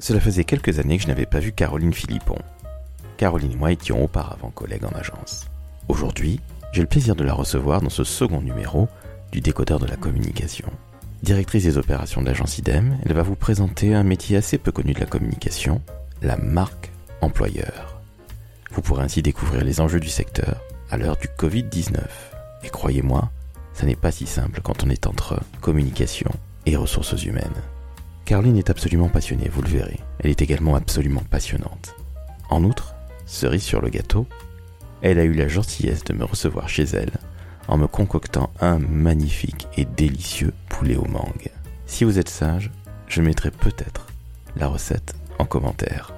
Cela faisait quelques années que je n'avais pas vu Caroline Philippon. Caroline et moi étions auparavant collègues en agence. Aujourd'hui, j'ai le plaisir de la recevoir dans ce second numéro du décodeur de la communication. Directrice des opérations de l'agence IDEM, elle va vous présenter un métier assez peu connu de la communication, la marque employeur. Vous pourrez ainsi découvrir les enjeux du secteur à l'heure du Covid-19. Et croyez-moi, ça n'est pas si simple quand on est entre communication et ressources humaines. Caroline est absolument passionnée, vous le verrez. Elle est également absolument passionnante. En outre, cerise sur le gâteau, elle a eu la gentillesse de me recevoir chez elle en me concoctant un magnifique et délicieux poulet au mangue. Si vous êtes sage, je mettrai peut-être la recette en commentaire.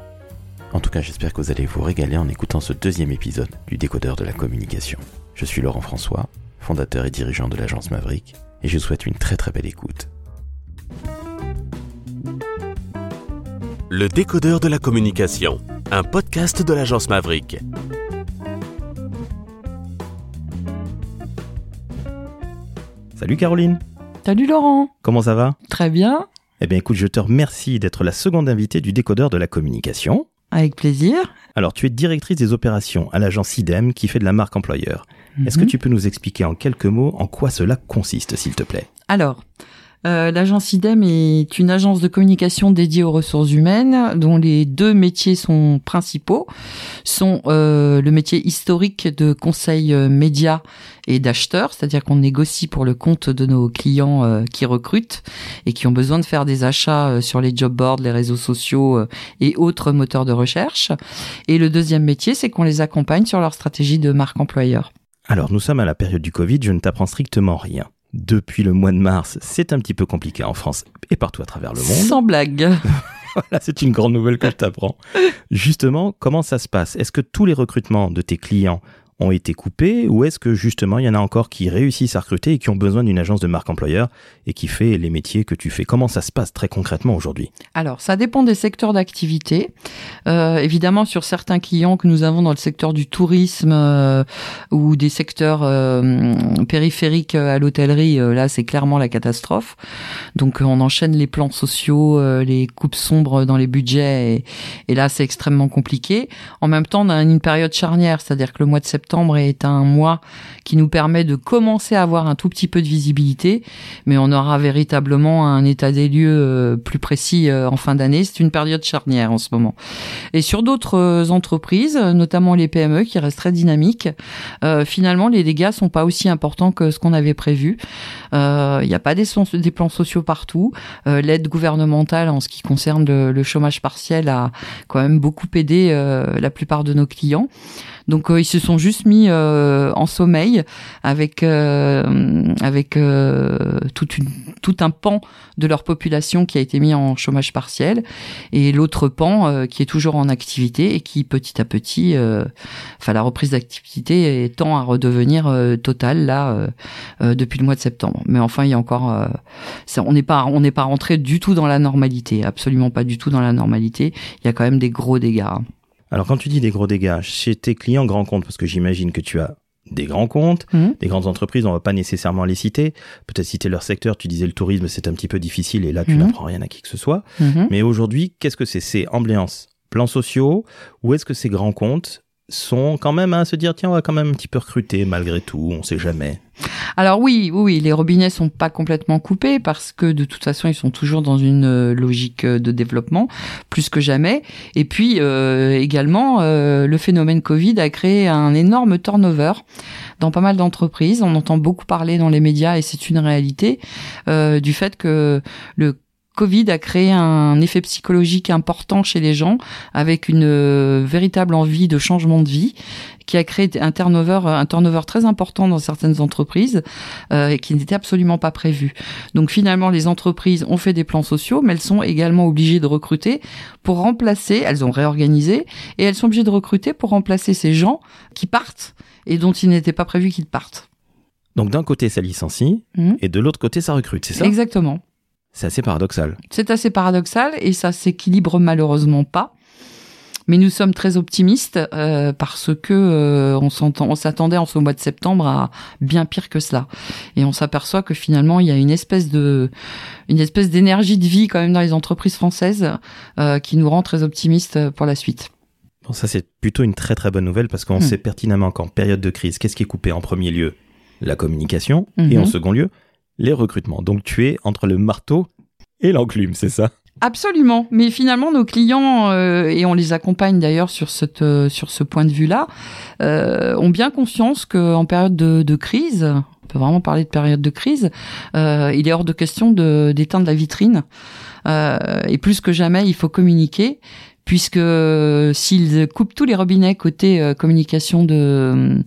En tout cas, j'espère que vous allez vous régaler en écoutant ce deuxième épisode du décodeur de la communication. Je suis Laurent François, fondateur et dirigeant de l'agence Maverick, et je vous souhaite une très très belle écoute. Le décodeur de la communication, un podcast de l'agence Maverick. Salut Caroline, Salut Laurent, comment ça va? Très bien, Eh bien écoute, je te remercie d'être la seconde invitée du décodeur de la communication. avec plaisir. Alors tu es directrice des opérations à l'agence IDEM qui fait de la marque employeur. Est-ce que Mhm. tu peux nous expliquer en quelques mots en quoi cela consiste s'il te plaît? Alors, euh, l'agence IDEM est une agence de communication dédiée aux ressources humaines dont les deux métiers sont principaux, sont euh, le métier historique de conseil euh, média et d'acheteur, c'est-à-dire qu'on négocie pour le compte de nos clients qui recrutent et qui ont besoin de faire des achats sur les job boards, les réseaux sociaux et autres moteurs de recherche. Et le deuxième métier, c'est qu'on les accompagne sur leur stratégie de marque employeur. Alors nous sommes à la période du Covid, je ne t'apprends strictement rien. Depuis le mois de mars, c'est un petit peu compliqué en France et partout à travers le monde. Sans blague. Voilà, c'est une grande nouvelle que je t'apprends. Justement, comment ça se passe? Est-ce que tous les recrutements de tes clients ont été coupés ou est-ce que justement il y en a encore qui réussissent à recruter et qui ont besoin d'une agence de marque employeur et qui fait les métiers que tu fais? Comment ça se passe très concrètement aujourd'hui? Alors, ça dépend des secteurs d'activité. Euh, évidemment, sur certains clients que nous avons dans le secteur du tourisme euh, ou des secteurs euh, périphériques à l'hôtellerie, là, c'est clairement la catastrophe. Donc, on enchaîne les plans sociaux, les coupes sombres dans les budgets, et, et là, c'est extrêmement compliqué. En même temps, on a une période charnière, c'est-à-dire que le mois de septembre est un mois qui nous permet de commencer à avoir un tout petit peu de visibilité, mais on aura véritablement un état des lieux euh, plus précis euh, en fin d'année. C'est une période charnière en ce moment. Et sur d'autres euh, entreprises, notamment les PME qui restent très dynamiques, finalement les dégâts sont pas aussi importants que ce qu'on avait prévu. Il n'y a pas des, plans sociaux partout. L'aide gouvernementale en ce qui concerne le, chômage partiel a quand même beaucoup aidé la plupart de nos clients. Donc euh, ils se sont juste mis euh, en sommeil avec euh, avec une, tout un pan de leur population qui a été mis en chômage partiel et l'autre pan qui est toujours en activité et qui petit à petit, enfin la reprise d'activité tend à redevenir totale là depuis le mois de septembre. Mais enfin il y a encore, on n'est pas on n'est pas rentré du tout dans la normalité, absolument pas du tout dans la normalité. Il y a quand même des gros dégâts. Alors quand tu dis des gros dégâts, chez tes clients grands comptes, parce que j'imagine que tu as des grands comptes, Mhm. des grandes entreprises, on va pas nécessairement les citer, peut-être citer leur secteur, tu disais le tourisme c'est un petit peu difficile et là tu Mhm. n'apprends rien à qui que ce soit. Mhm. Mais aujourd'hui, qu'est-ce que c'est? C'est ambiance, plans sociaux, ou est-ce que ces grands comptes sont quand même à se dire tiens on va quand même un petit peu recruter malgré tout, on sait jamais. Alors oui, oui, les robinets sont pas complètement coupés parce que de toute façon ils sont toujours dans une euh, logique euh, de développement plus que jamais. Et puis euh, également le phénomène Covid a créé un énorme turnover dans pas mal d'entreprises. On entend beaucoup parler dans les médias et c'est une réalité du fait que le Covid a créé un effet psychologique important chez les gens avec une euh, véritable envie de changement de vie qui a créé un turnover, un turnover très important dans certaines entreprises euh, et qui n'était absolument pas prévu. Donc finalement, les entreprises ont fait des plans sociaux, mais elles sont également obligées de recruter pour remplacer. Elles ont réorganisé et elles sont obligées de recruter pour remplacer ces gens qui partent et dont il n'était pas prévu qu'ils partent. Donc d'un côté ça licencie Mhm. et de l'autre côté ça recrute, c'est ça? Exactement. C'est assez paradoxal. C'est assez paradoxal et ça s'équilibre malheureusement pas. Mais nous sommes très optimistes euh, parce que euh, on s'entend, on s'attendait en ce mois de septembre à bien pire que cela, et on s'aperçoit que finalement il y a une espèce de, une espèce d'énergie de vie quand même dans les entreprises françaises euh, qui nous rend très optimistes pour la suite. Bon, ça c'est plutôt une très très bonne nouvelle parce qu'on Hmm. sait pertinemment qu'en période de crise, qu'est-ce qui est coupé en premier lieu? La communication et en Mhm. second lieu, les recrutements. Donc tu es entre le marteau et l'enclume, c'est ça? Absolument, mais finalement nos clients euh, et on les accompagne d'ailleurs sur euh, ce point de vue-là euh, ont bien conscience qu'en période de, crise, on peut vraiment parler de période de crise, il est hors de question de d'éteindre la vitrine. Et plus que jamais il faut communiquer puisque s'ils coupent tous les robinets côté euh, communication de,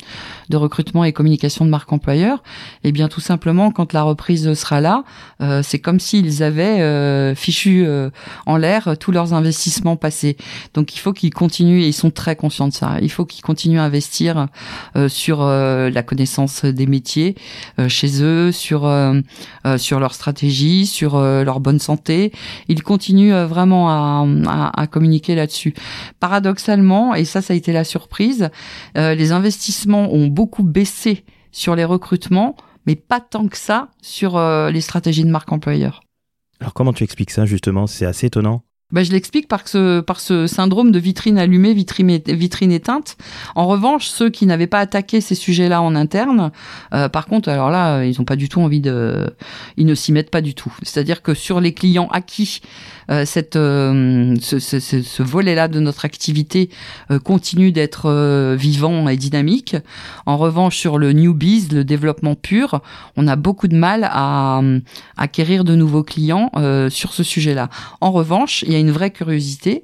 de recrutement et communication de marque employeur, eh bien tout simplement quand la reprise sera là, euh, c'est comme s'ils avaient euh, fichu euh, en l'air tous leurs investissements passés. Donc il faut qu'ils continuent et ils sont très conscients de ça. Il faut qu'ils continuent à investir euh, sur euh, la connaissance des métiers euh, chez eux, sur euh, euh, sur leur stratégie, sur euh, leur bonne santé. Ils continuent euh, vraiment à, à, à communiquer là-dessus. Paradoxalement, et ça, ça a été la surprise, euh, les investissements ont beaucoup baissé sur les recrutements, mais pas tant que ça sur euh, les stratégies de marque employeur. Alors comment tu expliques ça justement? C'est assez étonnant. Ben, je l'explique par ce, par ce syndrome de vitrine allumée, vitrine, vitrine éteinte. En revanche, ceux qui n'avaient pas attaqué ces sujets-là en interne, euh, par contre, alors là, ils n'ont pas du tout envie de, ils ne s'y mettent pas du tout. C'est-à-dire que sur les clients acquis, euh, cette, euh, ce, ce, volet-là de notre activité euh, continue d'être euh, vivant et dynamique. En revanche, sur le newbies, le développement pur, on a beaucoup de mal à euh, acquérir de nouveaux clients euh, sur ce sujet-là. En revanche, il y a une vraie curiosité.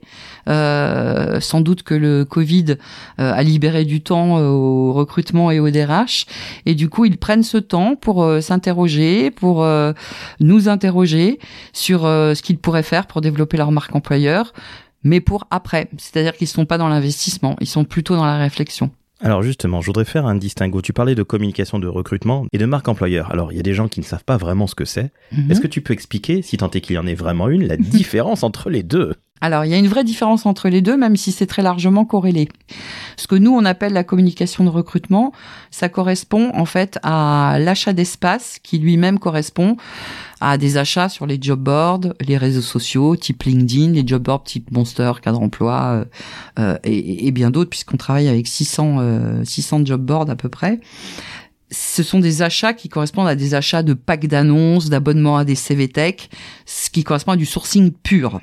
Euh, sans doute que le Covid euh, a libéré du temps euh, au recrutement et au DRH. Et du coup, ils prennent ce temps pour s'interroger, pour nous interroger sur ce qu'ils pourraient faire pour développer leur marque employeur, mais pour après. C'est-à-dire qu'ils ne sont pas dans l'investissement, ils sont plutôt dans la réflexion. Alors justement, je voudrais faire un distinguo. Tu parlais de communication de recrutement et de marque employeur. Alors il y a des gens qui ne savent pas vraiment ce que c'est. Mhm. Est-ce que tu peux expliquer, si tant est qu'il y en ait vraiment une, la différence entre les deux? Alors, il y a une vraie différence entre les deux, même si c'est très largement corrélé. Ce que nous, on appelle la communication de recrutement, ça correspond en fait à l'achat d'espace qui lui-même correspond à des achats sur les job boards, les réseaux sociaux, type LinkedIn, les job boards type Monster, Cadre Emploi euh, euh, et, bien d'autres, puisqu'on travaille avec 600, euh, 600 job boards à peu près. Ce sont des achats qui correspondent à des achats de packs d'annonces, d'abonnements à des CVTech, ce qui correspond à du sourcing pur.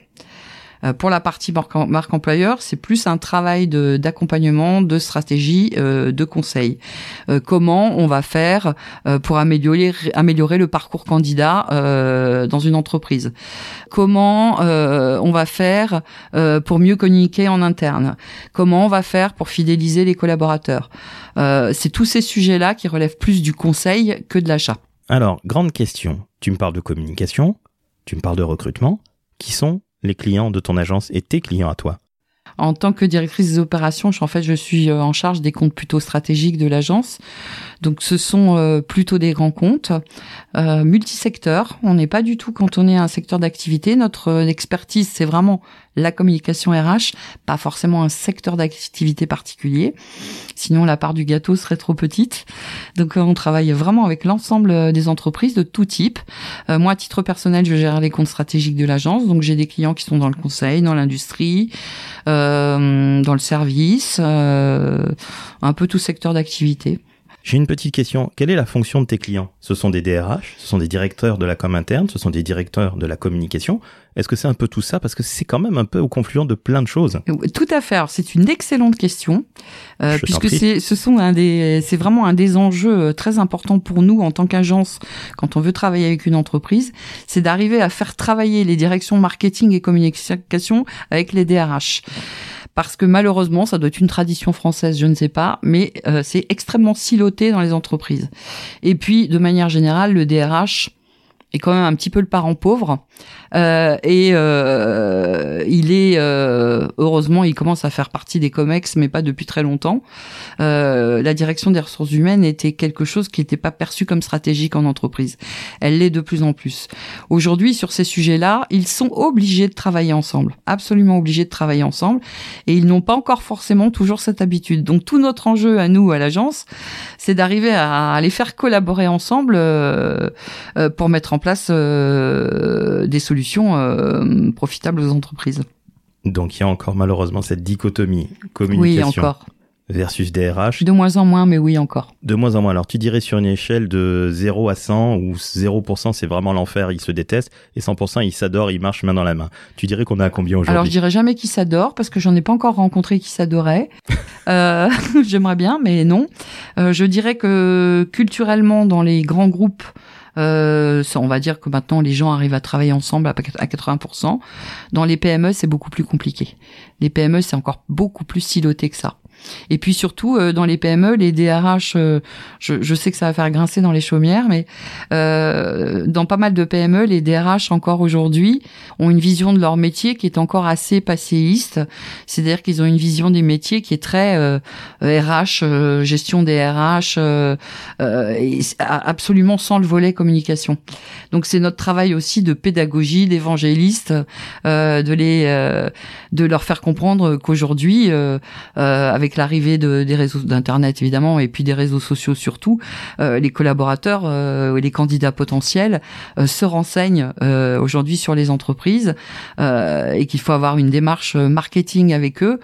Euh, pour la partie marque, marque employeur, c'est plus un travail d'accompagnement, de, stratégie, euh, de conseil. Euh, comment on va faire euh, pour améliorer, améliorer le parcours candidat dans une entreprise? Comment on va faire pour mieux communiquer en interne? Comment on va faire pour fidéliser les collaborateurs? C'est tous ces sujets-là qui relèvent plus du conseil que de l'achat. Alors, grande question. Tu me parles de communication, tu me parles de recrutement. Qui sont les clients de ton agence et tes clients à toi En tant que directrice des opérations, je, en fait, je suis euh, en charge des comptes plutôt stratégiques de l'agence. Donc, ce sont euh, plutôt des grands comptes euh, multisecteurs. On n'est pas du tout cantonné à un secteur d'activité. Notre expertise, c'est vraiment la communication RH, pas forcément un secteur d'activité particulier. Sinon, la part du gâteau serait trop petite. Donc, euh, on travaille vraiment avec l'ensemble euh, des entreprises de tout type. Euh, moi, à titre personnel, je gère les comptes stratégiques de l'agence. Donc, j'ai des clients qui sont dans le conseil, dans l'industrie, dans le service, un peu tout secteur d'activité. J'ai une petite question. Quelle est la fonction de tes clients? Ce sont des DRH, ce sont des directeurs de la com interne, ce sont des directeurs de la communication. Est-ce que c'est un peu tout ça? Parce que c'est quand même un peu au confluent de plein de choses. Tout à fait. C'est une excellente question, euh, puisque c'est, ce sont un des, c'est vraiment un des enjeux euh, très importants pour nous en tant qu'agence quand on veut travailler avec une entreprise, c'est d'arriver à faire travailler les directions marketing et communication avec les DRH. Parce que malheureusement, ça doit être une tradition française, je ne sais pas, mais euh, c'est extrêmement siloté dans les entreprises. Et puis, de manière générale, le DRH est quand même un petit peu le parent pauvre. Euh, et euh, il est euh, heureusement, il commence à faire partie des Comex, mais pas depuis très longtemps. Euh, la direction des ressources humaines était quelque chose qui n'était pas perçu comme stratégique en entreprise. Elle l'est de plus en plus. Aujourd'hui, sur ces sujets-là, ils sont obligés de travailler ensemble, absolument obligés de travailler ensemble, et ils n'ont pas encore forcément toujours cette habitude. Donc tout notre enjeu à nous, à l'agence, c'est d'arriver à les faire collaborer ensemble euh, euh, pour mettre en place euh, des solutions profitables aux entreprises. Donc il y a encore malheureusement cette dichotomie communication oui, encore versus DRH. De moins en moins, mais oui encore. De moins en moins. Alors tu dirais sur une échelle de 0 à 100 où 0% c'est vraiment l'enfer, ils se détestent et 100% ils s'adorent, ils marchent main dans la main. Tu dirais qu'on a à combien aujourd'hui? Alors je dirais jamais qu'ils s'adorent parce que j'en ai pas encore rencontré qui s'adorait. euh, J'aimerais bien, mais non. Euh, je dirais que culturellement dans les grands groupes euh, on va dire que maintenant les gens arrivent à travailler ensemble à 80%. Dans les PME, c'est beaucoup plus compliqué. Les PME, c'est encore beaucoup plus siloté que ça. Et puis surtout, euh, dans les PME, les DRH, euh, je, je, sais que ça va faire grincer dans les chaumières, mais euh, dans pas mal de PME, les DRH encore aujourd'hui ont une vision de leur métier qui est encore assez passéiste. C'est-à-dire qu'ils ont une vision des métiers qui est très RH, euh, gestion des RH, et absolument sans le volet communication. Donc c'est notre travail aussi de pédagogie, d'évangéliste, de les, de leur faire comprendre qu'aujourd'hui, avec avec l'arrivée de, des réseaux d'internet évidemment et puis des réseaux sociaux surtout, euh, les collaborateurs, euh, les candidats potentiels euh, se renseignent euh, aujourd'hui sur les entreprises euh, et qu'il faut avoir une démarche marketing avec eux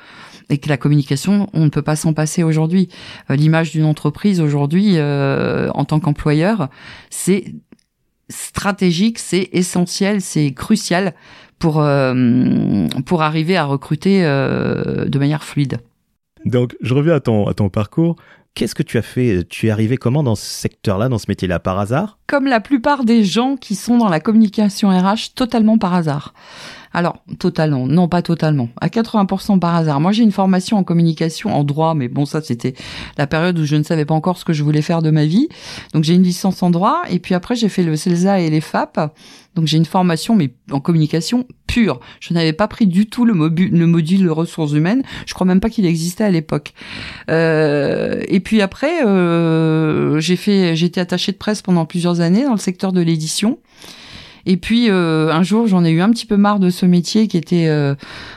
et que la communication, on ne peut pas s'en passer aujourd'hui. L'image d'une entreprise aujourd'hui, en tant qu'employeur, c'est stratégique, c'est essentiel, c'est crucial pour pour arriver à recruter de manière fluide. Donc, je reviens à ton, à ton parcours. Qu'est-ce que tu as fait? Tu es arrivé comment dans ce secteur-là, dans ce métier-là, par hasard? Comme la plupart des gens qui sont dans la communication RH, totalement par hasard. Alors, totalement, non pas totalement, à 80% par hasard. Moi, j'ai une formation en communication, en droit, mais bon, ça, c'était la période où je ne savais pas encore ce que je voulais faire de ma vie. Donc, j'ai une licence en droit, et puis après, j'ai fait le CELSA et les FAP. Donc, j'ai une formation, mais en communication pure. Je n'avais pas pris du tout le, le module ressources humaines. Je crois même pas qu'il existait à l'époque. Euh, et puis après, euh, j'ai fait, été attachée de presse pendant plusieurs années dans le secteur de l'édition. Et puis euh, un jour, j'en ai eu un petit peu marre de ce métier qui était euh,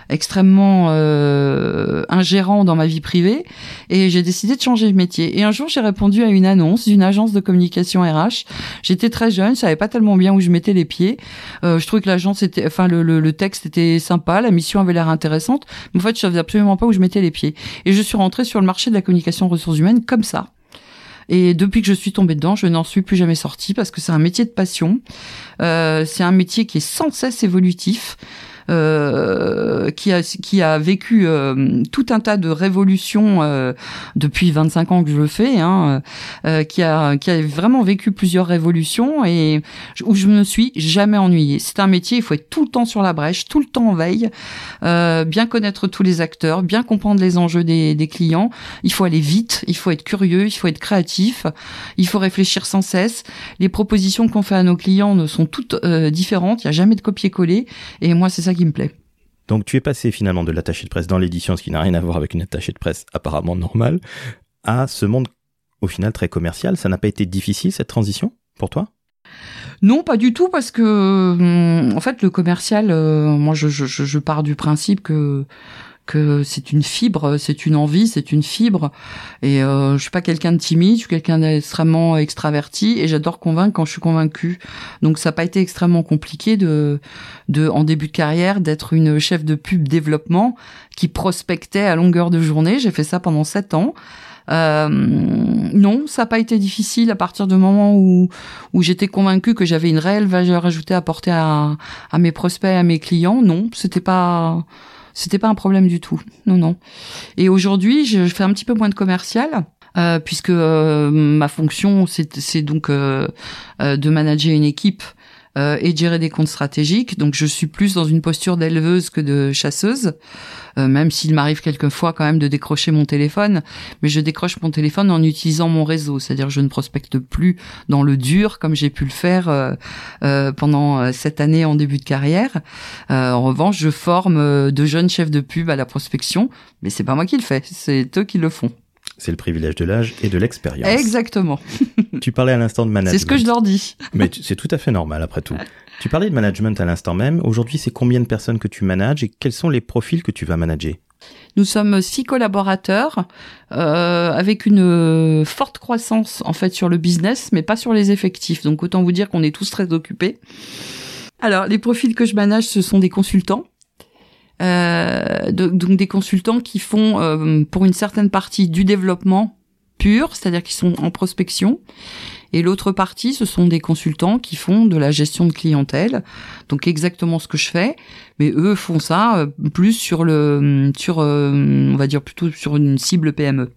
extrêmement euh, ingérant dans ma vie privée, et j'ai décidé de changer de métier. Et un jour, j'ai répondu à une annonce d'une agence de communication RH. J'étais très jeune, je savais pas tellement bien où je mettais les pieds. je trouvais que l'agence était, enfin le, le, le, texte était sympa, la mission avait l'air intéressante, mais en fait, je savais absolument pas où je mettais les pieds. Et je suis rentrée sur le marché de la communication ressources humaines comme ça. Et depuis que je suis tombée dedans, je n'en suis plus jamais sortie parce que c'est un métier de passion. Euh, c'est un métier qui est sans cesse évolutif. Euh, qui a qui a vécu euh, tout un tas de révolutions euh, depuis 25 ans que je le fais, hein, euh, qui a qui a vraiment vécu plusieurs révolutions et où je me suis jamais ennuyée. C'est un métier, il faut être tout le temps sur la brèche, tout le temps en veille, bien connaître tous les acteurs, bien comprendre les enjeux des, des clients. Il faut aller vite, il faut être curieux, il faut être créatif, il faut réfléchir sans cesse. Les propositions qu'on fait à nos clients ne sont toutes différentes, il y a jamais de copier-coller et moi c'est ça qui me plaît. Donc tu es passé finalement de l'attaché de presse dans l'édition, ce qui n'a rien à voir avec une attachée de presse apparemment normale, à ce monde au final très commercial. Ça n'a pas été difficile cette transition pour toi? Non, pas du tout, parce que hum, en fait le commercial, euh, moi je, je, je, pars du principe que que c'est une fibre, c'est une envie, c'est une fibre. Et euh, je suis pas quelqu'un de timide, je suis quelqu'un d'extrêmement extraverti et j'adore convaincre quand je suis convaincu. Donc ça n'a pas été extrêmement compliqué de, de en début de carrière d'être une chef de pub développement qui prospectait à longueur de journée. J'ai fait ça pendant sept ans. Euh, non, ça n'a pas été difficile à partir du moment où, où j'étais convaincue que j'avais une réelle valeur ajoutée à apporter à, à mes prospects, à mes clients. Non, c'était pas c'était pas un problème du tout. Non, non. Et aujourd'hui, je, fais un petit peu moins de commercial. Euh, puisque euh, ma fonction c'est donc euh, euh, de manager une équipe euh, et de gérer des comptes stratégiques. Donc je suis plus dans une posture d'éleveuse que de chasseuse, euh, même s'il m'arrive quelquefois quand même de décrocher mon téléphone, mais je décroche mon téléphone en utilisant mon réseau, c'est-à-dire je ne prospecte plus dans le dur comme j'ai pu le faire euh, pendant cette année en début de carrière. en revanche, je forme de jeunes chefs de pub à la prospection, mais c'est pas moi qui le fais, c'est eux qui le font. C'est le privilège de l'âge et de l'expérience. Exactement. tu parlais à l'instant de management. C'est ce que je leur dis. Mais c'est tout à fait normal après tout. Tu parlais de management à l'instant même. Aujourd'hui, c'est combien de personnes que tu manages et quels sont les profils que tu vas manager? Nous sommes six collaborateurs euh, avec une euh, forte croissance en fait sur le business, mais pas sur les effectifs. Donc autant vous dire qu'on est tous très occupés. Alors les profils que je manage, ce sont des consultants euh, donc des consultants qui font euh, pour une certaine partie du développement pur, c'est-à-dire qui sont en prospection. Et l'autre partie, ce sont des consultants qui font de la gestion de clientèle, donc exactement ce que je fais, mais eux font ça euh, plus sur le, sur, on va dire plutôt sur une cible PME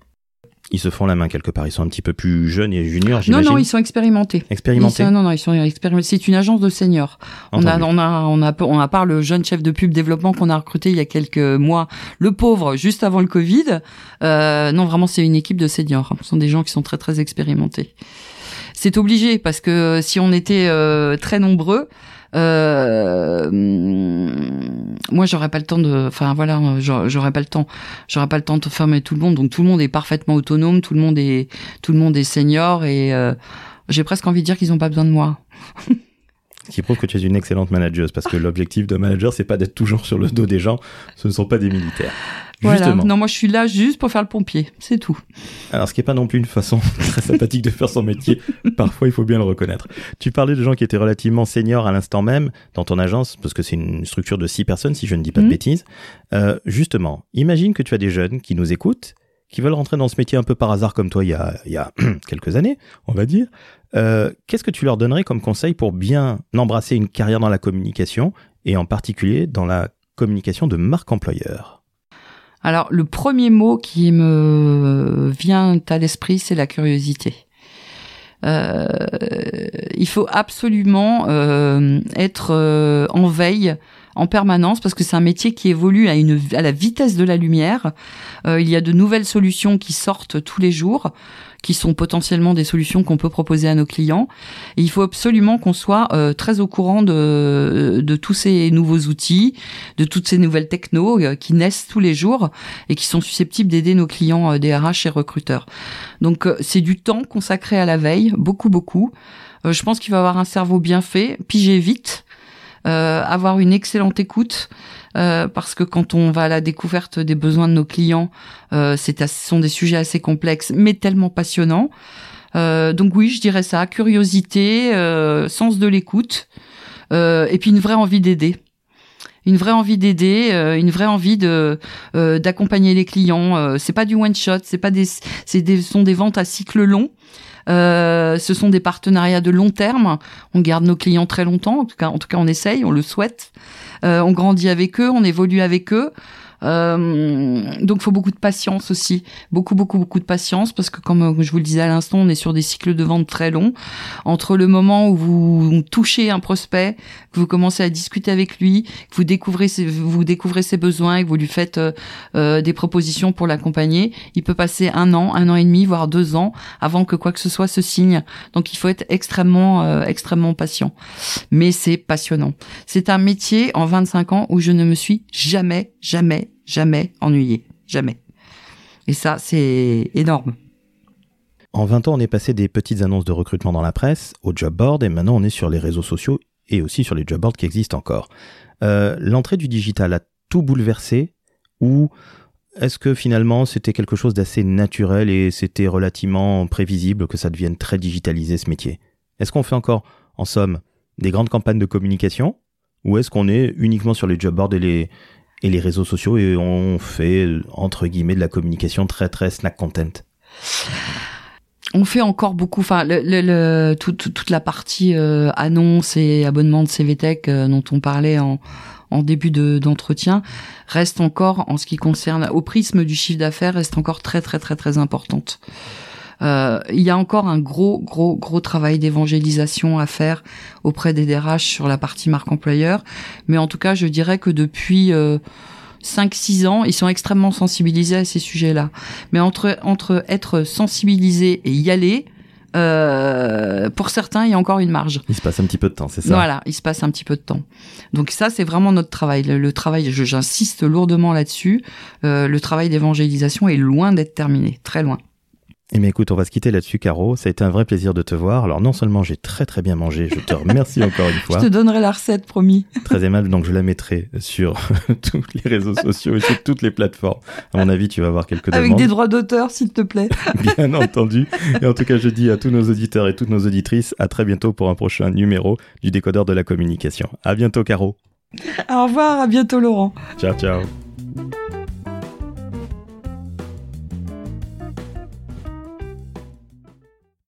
ils se font la main quelque part. Ils sont un petit peu plus jeunes et juniors, j'imagine. Non, non, ils sont expérimentés. Expérimentés. non, non, ils sont expérimentés. C'est une agence de seniors. On a, on a, on a, on a part le jeune chef de pub développement qu'on a recruté il y a quelques mois, le pauvre, juste avant le Covid. Euh, non, vraiment, c'est une équipe de seniors. Ce sont des gens qui sont très, très expérimentés. C'est obligé parce que si on était euh, très nombreux, euh, moi, j'aurais pas le temps de, enfin voilà, j'aurais pas le temps, j'aurais pas le temps de former tout le monde. Donc tout le monde est parfaitement autonome, tout le monde est, tout le monde est senior et euh, j'ai presque envie de dire qu'ils ont pas besoin de moi. Ce qui prouve que tu es une excellente manageuse, parce que l'objectif de manager, c'est pas d'être toujours sur le dos des gens, ce ne sont pas des militaires. Voilà. Non, moi je suis là juste pour faire le pompier, c'est tout. Alors ce qui n'est pas non plus une façon très sympathique de faire son métier, parfois il faut bien le reconnaître. Tu parlais de gens qui étaient relativement seniors à l'instant même dans ton agence, parce que c'est une structure de six personnes si je ne dis pas de mhm. bêtises. Euh, justement, imagine que tu as des jeunes qui nous écoutent, qui veulent rentrer dans ce métier un peu par hasard comme toi il y a, il y a quelques années, on va dire. Euh, Qu'est-ce que tu leur donnerais comme conseil pour bien embrasser une carrière dans la communication et en particulier dans la communication de marque employeur? Alors, le premier mot qui me vient à l'esprit, c'est la curiosité. Euh, il faut absolument euh, être euh, en veille en permanence parce que c'est un métier qui évolue à, une, à la vitesse de la lumière. il y a de nouvelles solutions qui sortent tous les jours qui sont potentiellement des solutions qu'on peut proposer à nos clients. Il faut absolument qu'on soit euh, très au courant de, de tous ces nouveaux outils, de toutes ces nouvelles technos euh, qui naissent tous les jours et qui sont susceptibles d'aider nos clients euh, DRH et recruteurs. Donc c'est du temps consacré à la veille, beaucoup beaucoup. je pense qu'il va avoir un cerveau bien fait, piger vite, avoir une excellente écoute. Euh, parce que quand on va à la découverte des besoins de nos clients, euh, c'est ce sont des sujets assez complexes, mais tellement passionnants. Euh, donc oui, je dirais ça curiosité, euh, sens de l'écoute, euh, et puis une vraie envie d'aider une vraie envie d'aider, une vraie envie de d'accompagner les clients. c'est pas du one shot, c'est pas des, c'est des, sont des ventes à cycle long. Euh, ce sont des partenariats de long terme. On garde nos clients très longtemps. En tout cas, en tout cas, on essaye, on le souhaite. Euh, on grandit avec eux, on évolue avec eux. Euh, donc, faut beaucoup de patience aussi, beaucoup, beaucoup, beaucoup de patience, parce que comme euh, je vous le disais à l'instant, on est sur des cycles de vente très longs. Entre le moment où vous touchez un prospect, que vous commencez à discuter avec lui, que vous découvrez ses, vous découvrez ses besoins et que vous lui faites euh, euh, des propositions pour l'accompagner, il peut passer un an, un an et demi, voire deux ans avant que quoi que ce soit se signe. Donc, il faut être extrêmement, extrêmement patient. Mais c'est passionnant. C'est un métier en 25 ans où je ne me suis jamais, jamais jamais ennuyé. Jamais. Et ça, c'est énorme. En 20 ans, on est passé des petites annonces de recrutement dans la presse au job board et maintenant on est sur les réseaux sociaux et aussi sur les job boards qui existent encore. Euh, l'entrée du digital a tout bouleversé ou est-ce que finalement c'était quelque chose d'assez naturel et c'était relativement prévisible que ça devienne très digitalisé ce métier? Est-ce qu'on fait encore, en somme, des grandes campagnes de communication ou est-ce qu'on est uniquement sur les job boards et les, et les réseaux sociaux et on fait entre guillemets de la communication très très snack content on fait encore beaucoup, enfin, le, le, toute la partie euh, annonce et abonnement de CVTech euh, dont on parlait en, en début d'entretien reste encore, en ce qui concerne au prisme du chiffre d'affaires, reste encore très très très très importante. Euh, il y a encore un gros, gros, gros travail d'évangélisation à faire auprès des DRH sur la partie marque employeur. Mais en tout cas, je dirais que depuis euh, 5-6 ans, ils sont extrêmement sensibilisés à ces sujets-là. Mais entre, entre être sensibilisé et y aller, euh, pour certains, il y a encore une marge. Il se passe un petit peu de temps, c'est ça? Voilà, il se passe un petit peu de temps. Donc ça, c'est vraiment notre travail. Le, le travail, je- j'insiste lourdement là-dessus. Euh, le travail d'évangélisation est loin d'être terminé, très loin. Eh bien écoute, on va se quitter là-dessus, Caro. Ça a été un vrai plaisir de te voir. Alors non seulement j'ai très très bien mangé, je te remercie encore une fois. Je te donnerai la recette, promis. Très aimable, donc je la mettrai sur tous les réseaux sociaux et sur toutes les plateformes. À mon avis, tu vas avoir quelques Avec demandes. des droits d'auteur, s'il te plaît. Bien entendu. Et en tout cas, je dis à tous nos auditeurs et toutes nos auditrices, à très bientôt pour un prochain numéro du décodeur de la communication. À bientôt, Caro. Au revoir, à bientôt, Laurent. Ciao, ciao.